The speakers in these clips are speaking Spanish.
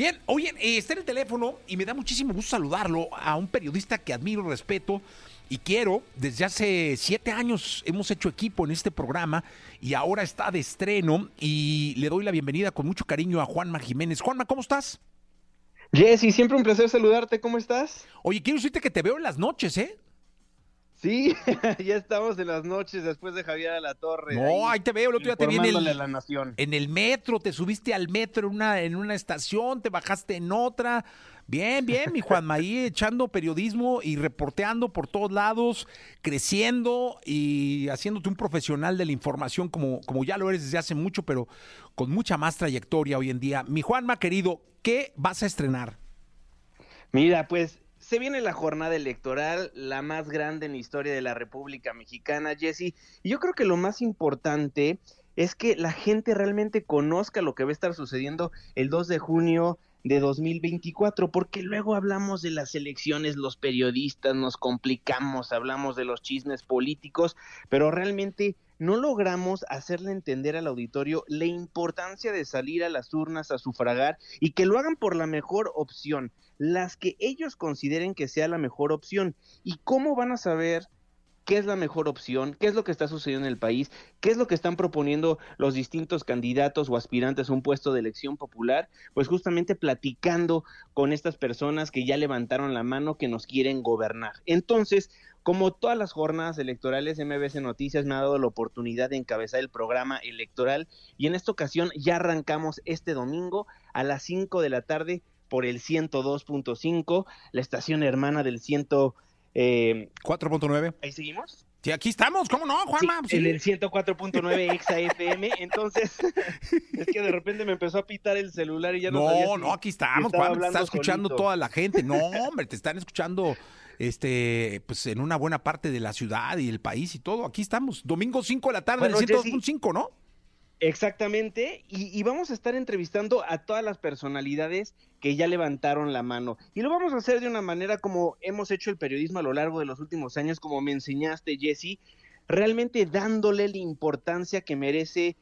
Bien, oye, eh, está en el teléfono y me da muchísimo gusto saludarlo a un periodista que admiro, respeto y quiero. Desde hace siete años hemos hecho equipo en este programa y ahora está de estreno y le doy la bienvenida con mucho cariño a Juanma Jiménez. Juanma, ¿cómo estás? Jesse, siempre un placer saludarte, ¿cómo estás? Oye, quiero decirte que te veo en las noches, ¿eh? Sí, ya estamos en las noches después de Javier a la Torre. No, ahí, te veo, el otro día te vi en el, la nación. en el metro, te subiste al metro en una, en una estación, te bajaste en otra. Bien, bien, mi Juanma, ahí echando periodismo y reporteando por todos lados, creciendo y haciéndote un profesional de la información como, como ya lo eres desde hace mucho, pero con mucha más trayectoria hoy en día. Mi Juanma, querido, ¿qué vas a estrenar? Mira, pues se viene la jornada electoral, la más grande en la historia de la República Mexicana, Jesse. Y yo creo que lo más importante es que la gente realmente conozca lo que va a estar sucediendo el 2 de junio de 2024, porque luego hablamos de las elecciones, los periodistas nos complicamos, hablamos de los chismes políticos, pero realmente no logramos hacerle entender al auditorio la importancia de salir a las urnas a sufragar y que lo hagan por la mejor opción, las que ellos consideren que sea la mejor opción. ¿Y cómo van a saber qué es la mejor opción, qué es lo que está sucediendo en el país, qué es lo que están proponiendo los distintos candidatos o aspirantes a un puesto de elección popular, pues justamente platicando con estas personas que ya levantaron la mano que nos quieren gobernar. Entonces, como todas las jornadas electorales, MBC Noticias me ha dado la oportunidad de encabezar el programa electoral y en esta ocasión ya arrancamos este domingo a las 5 de la tarde por el 102.5, la estación hermana del 100 eh, 4.9. ¿Ahí seguimos? Sí, aquí estamos, ¿cómo no, Juanma? Sí, En el 104.9 Exa FM, entonces es que de repente me empezó a pitar el celular y ya no No, sabía si- no, aquí estamos, Juanma, te está escuchando solito. toda la gente. No, hombre, te están escuchando este, pues en una buena parte de la ciudad y el país y todo. Aquí estamos, domingo 5 de la tarde, Bueno, el Jessy. 102.5, ¿no? Exactamente, y, vamos a estar entrevistando a todas las personalidades que ya levantaron la mano. Y lo vamos a hacer de una manera como hemos hecho el periodismo a lo largo de los últimos años, como me enseñaste, Jesse, realmente dándole la importancia que merece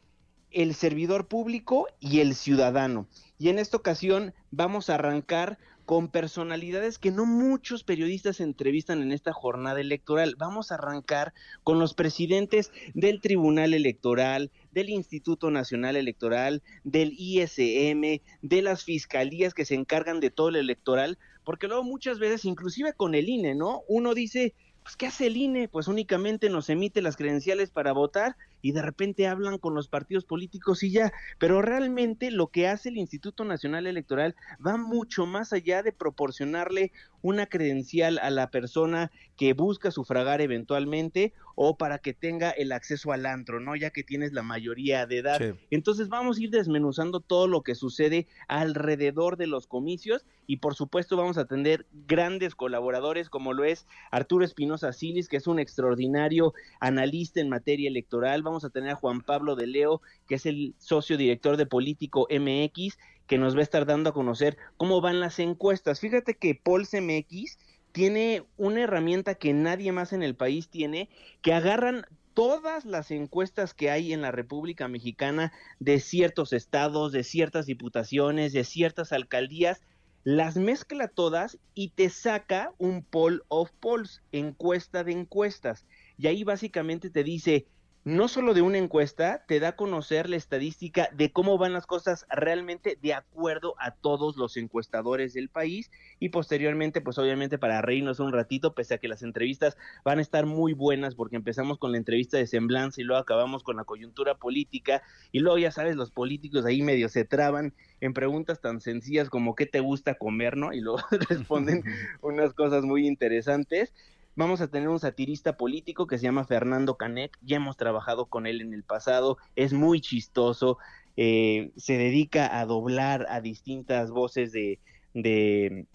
el servidor público y el ciudadano. Y en esta ocasión vamos a arrancar con personalidades que no muchos periodistas entrevistan en esta jornada electoral. Vamos a arrancar con los presidentes del Tribunal Electoral, del Instituto Nacional Electoral, del ISM, de las fiscalías que se encargan de todo el electoral, porque luego muchas veces, inclusive con el INE, ¿no? Uno dice, pues ¿qué hace el INE? Pues únicamente nos emite las credenciales para votar y de repente hablan con los partidos políticos y ya, pero realmente lo que hace el Instituto Nacional Electoral va mucho más allá de proporcionarle una credencial a la persona que busca sufragar eventualmente o para que tenga el acceso al antro, ¿no? Ya que tienes la mayoría de edad. Sí. Entonces vamos a ir desmenuzando todo lo que sucede alrededor de los comicios y por supuesto vamos a tener grandes colaboradores como lo es Arturo Espinosa Silis, que es un extraordinario analista en materia electoral. Vamos a tener a Juan Pablo de Leo, que es el socio director de Político MX, que nos va a estar dando a conocer cómo van las encuestas. Fíjate que Pols MX tiene una herramienta que nadie más en el país tiene, que agarran todas las encuestas que hay en la República Mexicana de ciertos estados, de ciertas diputaciones, de ciertas alcaldías, las mezcla todas y te saca un poll of polls, encuesta de encuestas. Y ahí básicamente te dice, no solo de una encuesta, te da a conocer la estadística de cómo van las cosas realmente de acuerdo a todos los encuestadores del país y posteriormente, pues obviamente para reírnos un ratito, pese a que las entrevistas van a estar muy buenas porque empezamos con la entrevista de semblanza y luego acabamos con la coyuntura política y luego ya sabes, los políticos ahí medio se traban en preguntas tan sencillas como qué te gusta comer, ¿no? Y luego responden unas cosas muy interesantes. Vamos a tener un satirista político que se llama Fernando Canek, ya hemos trabajado con él en el pasado, es muy chistoso, eh, se dedica a doblar a distintas voces de, de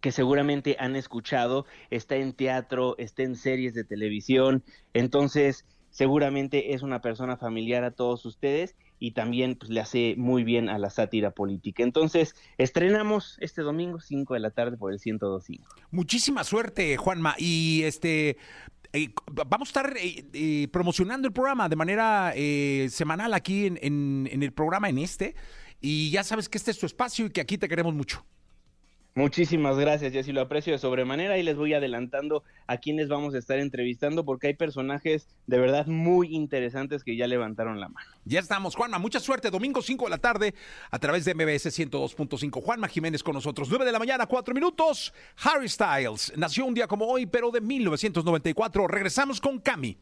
que seguramente han escuchado, está en teatro, está en series de televisión, entonces seguramente es una persona familiar a todos ustedes y también pues, le hace muy bien a la sátira política. Entonces, estrenamos este domingo 5 de la tarde por el 102.5. Muchísima suerte, Juanma. Y este. eh, vamos a estar eh, eh, promocionando el programa de manera eh, semanal aquí en, en- en el programa, en este. y ya sabes que este es tu espacio y que aquí te queremos mucho. Muchísimas gracias, Jessy, lo aprecio de sobremanera y les voy adelantando a quienes vamos a estar entrevistando porque hay personajes de verdad muy interesantes que ya levantaron la mano. Ya estamos, Juanma, mucha suerte, domingo 5 de la tarde a través de MBS 102.5. Juanma Jiménez con nosotros, 9 de la mañana, 4 minutos. Harry Styles nació un día como hoy, pero de 1994. Regresamos con Cami.